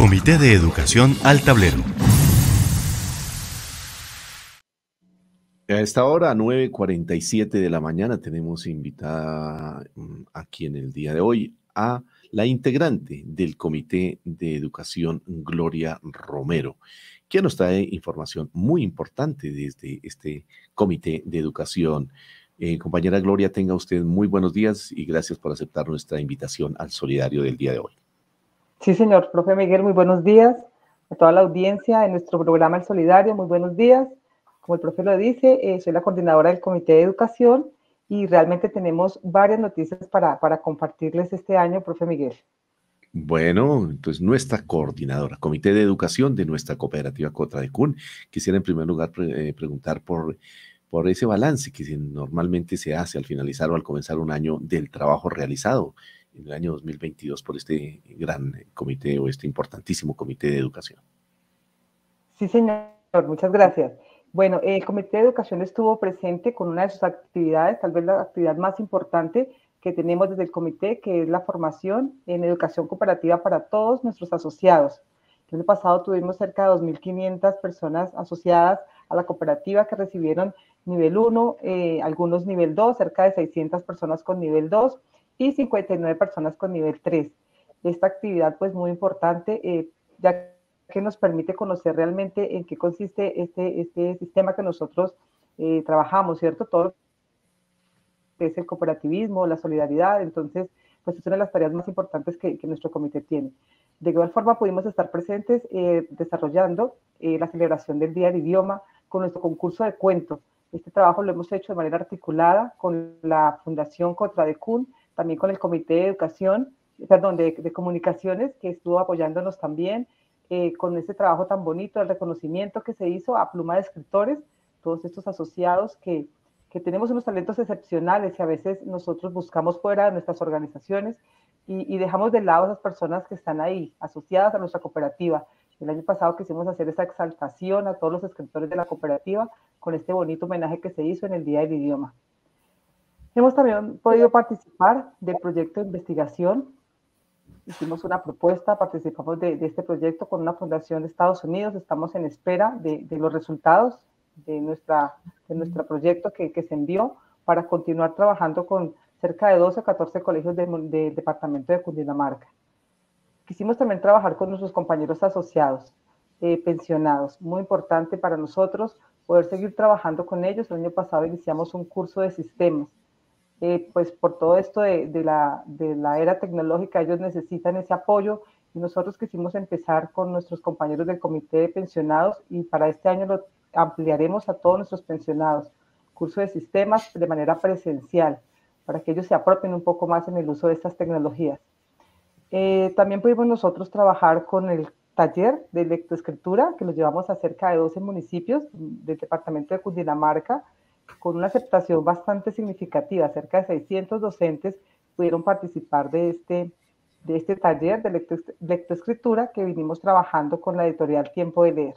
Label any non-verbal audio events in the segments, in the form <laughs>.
Comité de Educación al Tablero. A esta hora, 9.47 de la mañana, tenemos invitada mm, aquí en el día de hoy a la integrante del Comité de Educación, Gloria Romero, quien nos trae información muy importante desde este Comité de Educación. Eh, compañera Gloria, tenga usted muy buenos días y gracias por aceptar nuestra invitación al solidario del día de hoy. Sí, señor, profe Miguel, muy buenos días a toda la audiencia de nuestro programa El Solidario, muy buenos días. Como el profe lo dice, eh, soy la coordinadora del Comité de Educación y realmente tenemos varias noticias para, para compartirles este año, profe Miguel. Bueno, entonces nuestra coordinadora, Comité de Educación de nuestra cooperativa Cotra de Cun, quisiera en primer lugar eh, preguntar por, por ese balance que normalmente se hace al finalizar o al comenzar un año del trabajo realizado en el año 2022 por este gran comité o este importantísimo comité de educación. Sí, señor, muchas gracias. Bueno, el Comité de Educación estuvo presente con una de sus actividades, tal vez la actividad más importante que tenemos desde el comité, que es la formación en educación cooperativa para todos nuestros asociados. El año pasado tuvimos cerca de 2.500 personas asociadas a la cooperativa que recibieron nivel 1, eh, algunos nivel 2, cerca de 600 personas con nivel 2 y 59 personas con nivel 3. Esta actividad pues muy importante, eh, ya que nos permite conocer realmente en qué consiste este, este sistema que nosotros eh, trabajamos, ¿cierto? Todo que es el cooperativismo, la solidaridad, entonces, pues es una de las tareas más importantes que, nuestro comité tiene. De igual forma, pudimos estar presentes eh, desarrollando eh, la celebración del Día del Idioma con nuestro concurso de cuentos. Este trabajo lo hemos hecho de manera articulada con la Fundación Contra de CUN, también con el Comité de Educación, perdón, de, de Comunicaciones, que estuvo apoyándonos también, eh, con ese trabajo tan bonito, el reconocimiento que se hizo a Pluma de Escritores, todos estos asociados que, que tenemos unos talentos excepcionales y a veces nosotros buscamos fuera de nuestras organizaciones y, y, dejamos de lado a esas personas que están ahí, asociadas a nuestra cooperativa. El año pasado quisimos hacer esa exaltación a todos los escritores de la cooperativa con este bonito homenaje que se hizo en el Día del Idioma. Hemos también podido participar del proyecto de investigación. Hicimos una propuesta, participamos de, este proyecto con una fundación de Estados Unidos, estamos en espera de, los resultados de, nuestra, de nuestro proyecto que, se envió para continuar trabajando con cerca de 12 o 14 colegios del departamento de Cundinamarca. Quisimos también trabajar con nuestros compañeros asociados, eh, pensionados, muy importante para nosotros poder seguir trabajando con ellos. El año pasado iniciamos un curso de sistemas eh, pues por todo esto de, la, de, la, era tecnológica, ellos necesitan ese apoyo y nosotros quisimos empezar con nuestros compañeros del comité de pensionados y para este año lo ampliaremos a todos nuestros pensionados, curso de sistemas de manera presencial, para que ellos se apropien un poco más en el uso de estas tecnologías. Eh, también pudimos nosotros trabajar con el taller de lectoescritura, que lo llevamos a cerca de 12 municipios del departamento de Cundinamarca, con una aceptación bastante significativa. Cerca de 600 docentes pudieron participar de este, de este taller de lectoescritura que vinimos trabajando con la editorial Tiempo de Leer.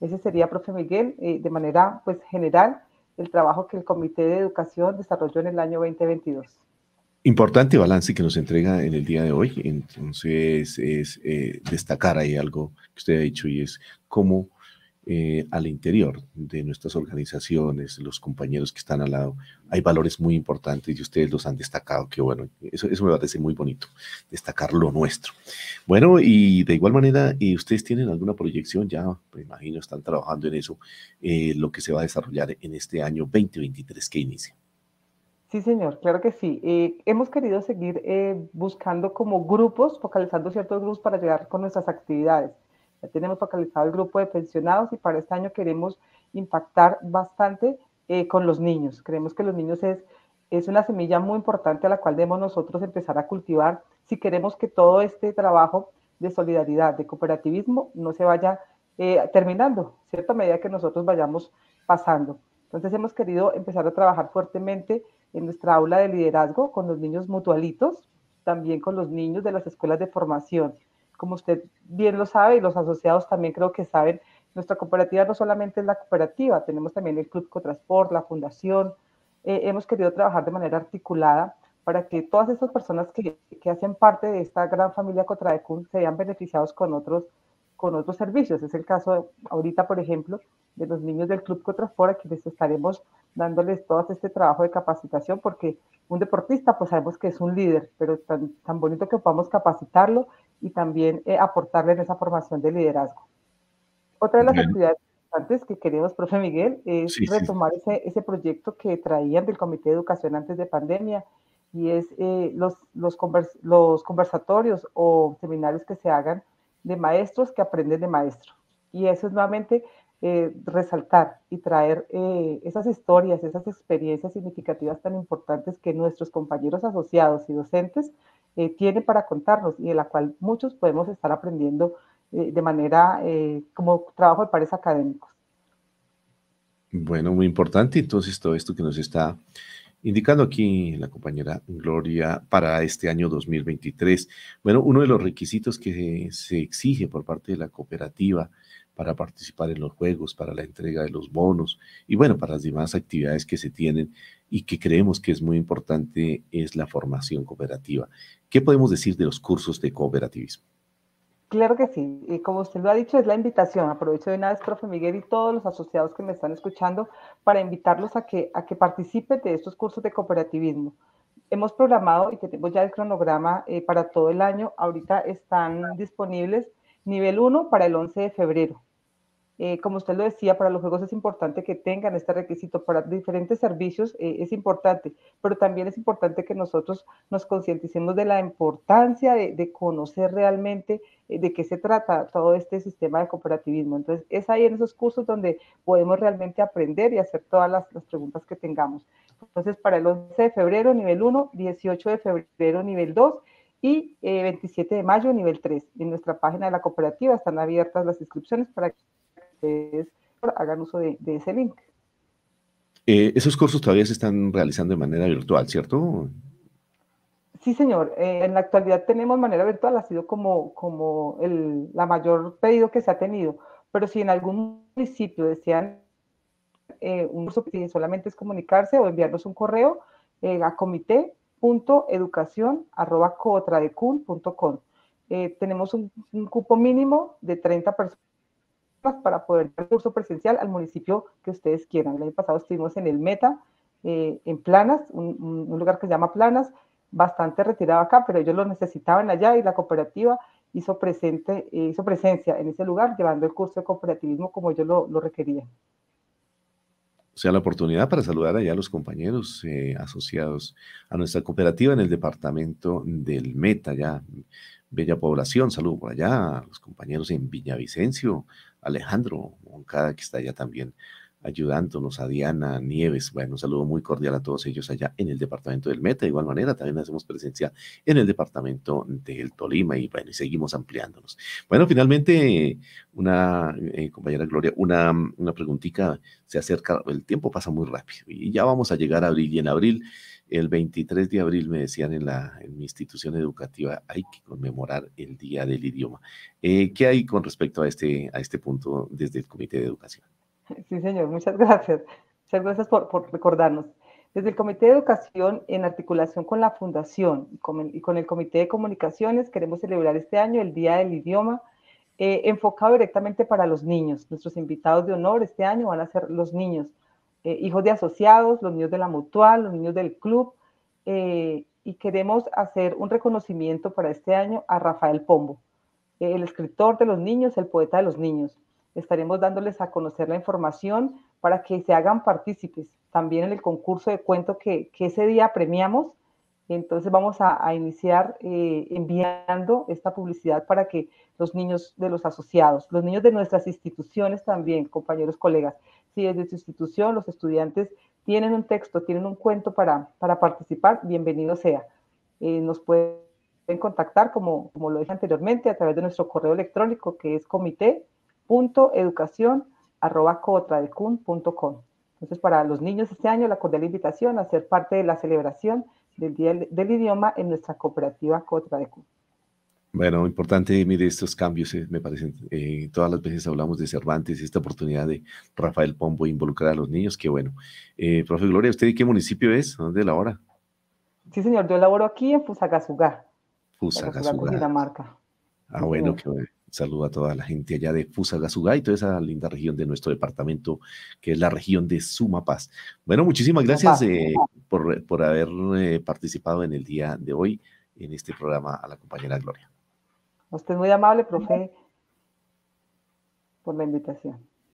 Ese sería, profe Miguel, eh, de manera pues, general, el trabajo que el Comité de Educación desarrolló en el año 2022. Importante balance que nos entrega en el día de hoy. Entonces, es eh, destacar ahí algo que usted ha dicho y es cómo eh, al interior de nuestras organizaciones, los compañeros que están al lado, hay valores muy importantes y ustedes los han destacado, que bueno, eso, me parece muy bonito, destacar lo nuestro. Bueno, y de igual manera, ¿y ustedes tienen alguna proyección? Ya, me imagino, están trabajando en eso, eh, lo que se va a desarrollar en este año 2023 que inicia. Sí, señor, claro que sí. Eh, hemos querido seguir buscando como grupos, focalizando ciertos grupos para llegar con nuestras actividades. Ya tenemos focalizado el grupo de pensionados y para este año queremos impactar bastante eh, con los niños. Creemos que los niños es, es una semilla muy importante a la cual debemos nosotros empezar a cultivar si queremos que todo este trabajo de solidaridad, de cooperativismo, no se vaya eh, terminando, ¿cierto? A medida que nosotros vayamos pasando. Entonces hemos querido empezar a trabajar fuertemente en nuestra aula de liderazgo con los niños mutualitos, también con los niños de las escuelas de formación como usted bien lo sabe y los asociados también creo que saben, nuestra cooperativa no solamente es la cooperativa, tenemos también el Club Cotransport, la fundación. Eh, hemos querido trabajar de manera articulada para que todas esas personas que, que hacen parte de esta gran familia Cotradecún se vean beneficiados con otros, con otros servicios. Es el caso ahorita, por ejemplo, de los niños del Club Cotrafora, que les estaremos dándoles todo este trabajo de capacitación, porque un deportista, pues sabemos que es un líder, pero tan, tan bonito que podamos capacitarlo y también eh, aportarle en esa formación de liderazgo. Otra de las actividades importantes que queremos, profe Miguel, es retomar Ese, ese proyecto que traían del Comité de Educación antes de pandemia, y es eh, los, los, los conversatorios o seminarios que se hagan de maestros que aprenden de maestro. Y eso es nuevamente eh, resaltar y traer eh, esas historias, esas experiencias significativas tan importantes que nuestros compañeros asociados y docentes eh, tienen para contarnos y de la cual muchos podemos estar aprendiendo de manera como trabajo de pares académicos. Bueno, muy importante entonces todo esto que nos está indicando aquí la compañera Gloria para este año 2023. Bueno, uno de los requisitos que se exige por parte de la cooperativa para participar en los juegos, para la entrega de los bonos y bueno, para las demás actividades que se tienen y que creemos que es muy importante es la formación cooperativa. ¿Qué podemos decir de los cursos de cooperativismo? Claro que sí, y como usted lo ha dicho, es la invitación. Aprovecho de una vez, profe Miguel, y todos los asociados que me están escuchando para invitarlos a que, a que participen de estos cursos de cooperativismo. Hemos programado y tenemos ya el cronograma eh, para todo el año. Ahorita están disponibles nivel 1 para el 11 de febrero. Eh, como usted lo decía, para los juegos es importante que tengan este requisito. Para diferentes servicios eh, es importante, pero también es importante que nosotros nos concienticemos de la importancia de, conocer realmente eh, de qué se trata todo este sistema de cooperativismo. Entonces, es ahí en esos cursos donde podemos realmente aprender y hacer todas las, las preguntas que tengamos. Entonces, para el 11 de febrero, nivel 1, 18 de febrero, nivel 2 y 27 de mayo, nivel 3. En nuestra página de la cooperativa están abiertas las inscripciones para que ustedes hagan uso de, ese link. Eh, esos cursos todavía se están realizando de manera virtual, ¿cierto? Sí, señor. Eh, en la actualidad tenemos manera virtual, ha sido como, como el la mayor pedido que se ha tenido. Pero si en algún municipio desean eh, un curso que solamente es comunicarse o enviarnos un correo a comité.educación.com. tenemos un, un, cupo mínimo de 30 personas para poder dar curso presencial al municipio que ustedes quieran. El año pasado estuvimos en el Meta, eh, en Planas, un, lugar que se llama Planas, bastante retirado acá, pero ellos lo necesitaban allá y la cooperativa hizo, presente, eh, hizo presencia en ese lugar, llevando el curso de cooperativismo como ellos lo, lo requerían. O sea, la oportunidad para saludar allá a los compañeros eh, asociados a nuestra cooperativa en el departamento del Meta, ya Bella Población, saludo por allá, los compañeros en Villavicencio, Alejandro Moncada, que está allá también ayudándonos, a Diana Nieves. Bueno, un saludo muy cordial a todos ellos allá en el departamento del Meta. De igual manera, también hacemos presencia en el departamento del Tolima y bueno, y seguimos ampliándonos. Bueno, finalmente, una eh, compañera Gloria, una, una preguntita se acerca, el tiempo pasa muy rápido y ya vamos a llegar a abril y en abril el 23 de abril me decían en, la, en mi institución educativa, hay que conmemorar el Día del Idioma. Eh, ¿Qué hay con respecto a este, a este punto desde el Comité de Educación? Sí, señor, muchas <laughs> gracias. Muchas gracias por, recordarnos. Desde el Comité de Educación, en articulación con la Fundación y con, el Comité de Comunicaciones, queremos celebrar este año el Día del Idioma, eh, enfocado directamente para los niños. Nuestros invitados de honor este año van a ser los niños eh, hijos de asociados, los niños de la mutual, los niños del club, eh, y queremos hacer un reconocimiento para este año a Rafael Pombo, el escritor de los niños, el poeta de los niños. Estaremos dándoles a conocer la información para que se hagan partícipes también en el concurso de cuento que, ese día premiamos. Entonces vamos a, iniciar enviando esta publicidad para que los niños de los asociados, los niños de nuestras instituciones también, compañeros, colegas, si desde su institución los estudiantes tienen un texto, tienen un cuento para, para participar, bienvenido sea. Eh, nos pueden contactar, como, como lo dije anteriormente, a través de nuestro correo electrónico que es comité.educación.com. Entonces, para los niños este año, la cordial invitación a ser parte de la celebración del Día del Idioma en nuestra cooperativa Cotra de bueno, importante, mire, estos cambios eh, me parecen, eh, todas las veces hablamos de Cervantes, esta oportunidad de Rafael Pombo involucrar a los niños, qué bueno. Eh, profe Gloria, ¿usted de qué municipio es? ¿Dónde la hora? Sí, señor, yo laboro aquí en Fusagasugá. Fusagasugá. Dinamarca. Ah, bueno, que saludo a toda la gente allá de Fusagasugá y toda esa linda región de nuestro departamento, que es la región de Sumapaz. Bueno, muchísimas gracias eh, por, por, haber eh, participado en el día de hoy en este programa a la compañera Gloria. Usted es muy amable, profe, por la invitación.